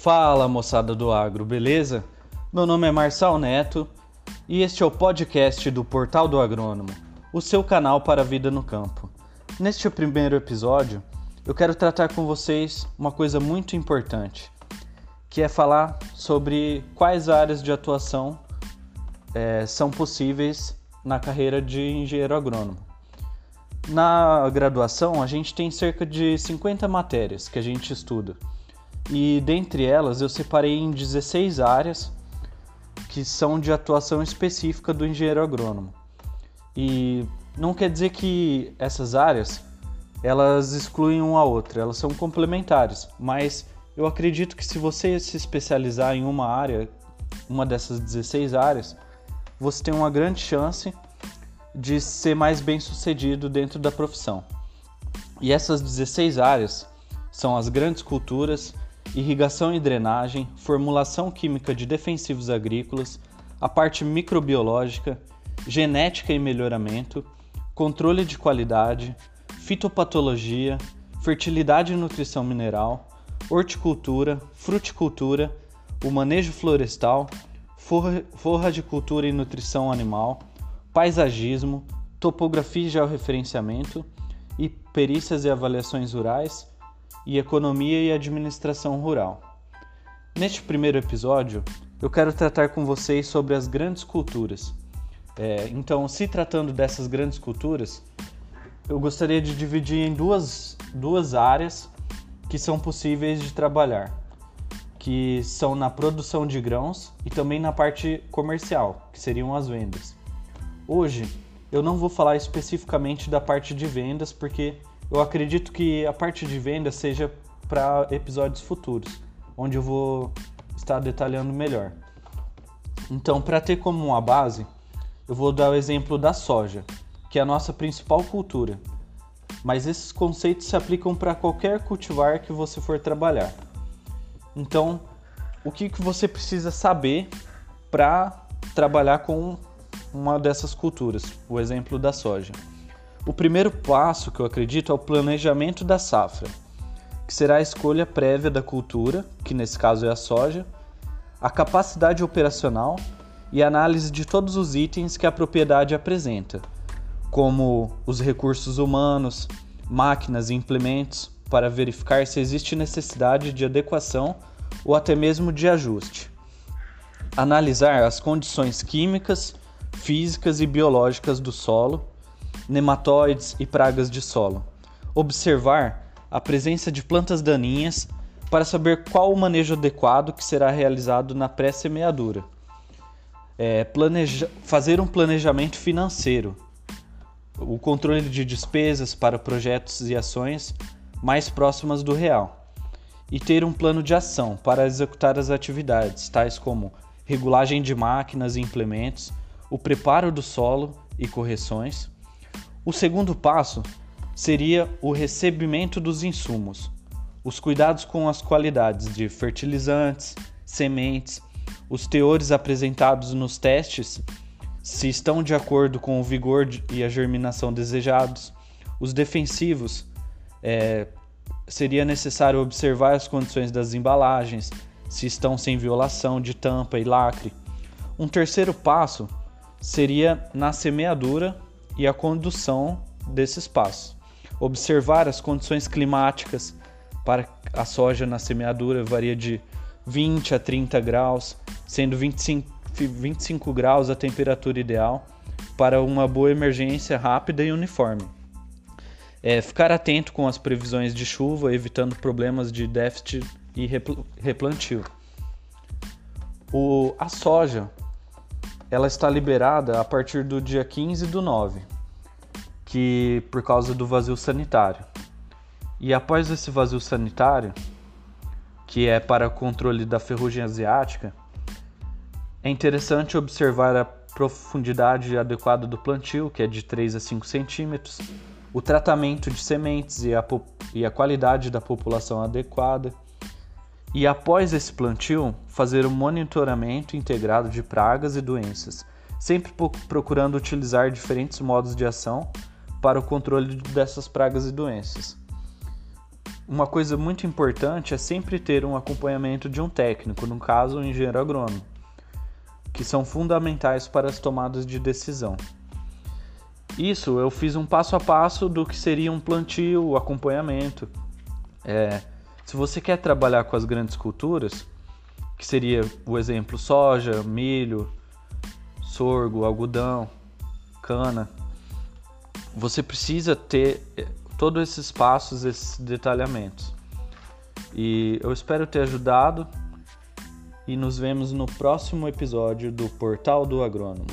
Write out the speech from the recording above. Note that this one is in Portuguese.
Fala moçada do agro, beleza? Meu nome é Marçal Neto e este é o podcast do Portal do Agrônomo, o seu canal para a vida no campo. Neste primeiro episódio, eu quero tratar com vocês uma coisa muito importante, que é falar sobre quais áreas de atuação é, são possíveis na carreira de engenheiro agrônomo. Na graduação, a gente tem cerca de 50 matérias que a gente estuda. E dentre elas, eu separei em 16 áreas que são de atuação específica do engenheiro agrônomo. E não quer dizer que essas áreas elas excluem uma a outra, elas são complementares, mas eu acredito que se você se especializar em uma área, uma dessas 16 áreas, você tem uma grande chance de ser mais bem sucedido dentro da profissão. E essas 16 áreas são as grandes culturas, irrigação e drenagem, formulação química de defensivos agrícolas, a parte microbiológica, genética e melhoramento, controle de qualidade, fitopatologia, fertilidade e nutrição mineral, horticultura, fruticultura, o manejo florestal, forra, de cultura e nutrição animal, paisagismo, topografia e georreferenciamento, e perícias e avaliações rurais, e economia e administração rural. Neste primeiro episódio, eu quero tratar com vocês sobre as grandes culturas. É, então, se tratando dessas grandes culturas, eu gostaria de dividir em duas, duas áreas que são possíveis de trabalhar, que são na produção de grãos e também na parte comercial, que seriam as vendas. Hoje eu não vou falar especificamente da parte de vendas, porque eu acredito que a parte de vendas seja para episódios futuros, onde eu vou estar detalhando melhor. Então, para ter como uma base, eu vou dar o exemplo da soja, que é a nossa principal cultura. Mas esses conceitos se aplicam para qualquer cultivar que você for trabalhar. Então, o que, que você precisa saber para trabalhar com uma dessas culturas, o exemplo da soja. O primeiro passo que eu acredito é o planejamento da safra, que será a escolha prévia da cultura, que nesse caso é a soja, a capacidade operacional e análise de todos os itens que a propriedade apresenta, como os recursos humanos, máquinas e implementos, para verificar se existe necessidade de adequação ou até mesmo de ajuste. Analisar as condições químicas físicas e biológicas do solo, nematóides e pragas de solo. Observar a presença de plantas daninhas para saber qual o manejo adequado que será realizado na pré-semeadura. É, planeja... Fazer um planejamento financeiro, o controle de despesas para projetos e ações mais próximas do real, e ter um plano de ação para executar as atividades, tais como regulagem de máquinas e implementos, o preparo do solo e correções. O segundo passo seria o recebimento dos insumos, os cuidados com as qualidades de fertilizantes, sementes, os teores apresentados nos testes, se estão de acordo com o vigor e a germinação desejados, os defensivos, é, seria necessário observar as condições das embalagens, se estão sem violação de tampa e lacre. Um terceiro passo seria na semeadura e a condução desse espaço. Observar as condições climáticas para a soja na semeadura varia de 20 a 30 graus, sendo 25, 25 graus a temperatura ideal para uma boa emergência rápida e uniforme. É, ficar atento com as previsões de chuva, evitando problemas de déficit e replantio. O, a soja ela está liberada a partir do dia 15 do 9, que por causa do vazio sanitário. E após esse vazio sanitário, que é para controle da ferrugem asiática, é interessante observar a profundidade adequada do plantio, que é de 3 a 5 centímetros, o tratamento de sementes e a, e a qualidade da população adequada e após esse plantio, fazer um monitoramento integrado de pragas e doenças, sempre procurando utilizar diferentes modos de ação para o controle dessas pragas e doenças. uma coisa muito importante é sempre ter um acompanhamento de um técnico, no caso, o engenheiro agrônomo, que são fundamentais para as tomadas de decisão. Isso eu fiz um passo a passo do que seria um plantio, o acompanhamento. É, se você quer trabalhar com as grandes culturas, que seria o exemplo soja, milho, sorgo, algodão, cana, você precisa ter eh, todos esses passos, esses detalhamentos. E eu espero ter ajudado e nos vemos no próximo episódio do Portal do Agrônomo.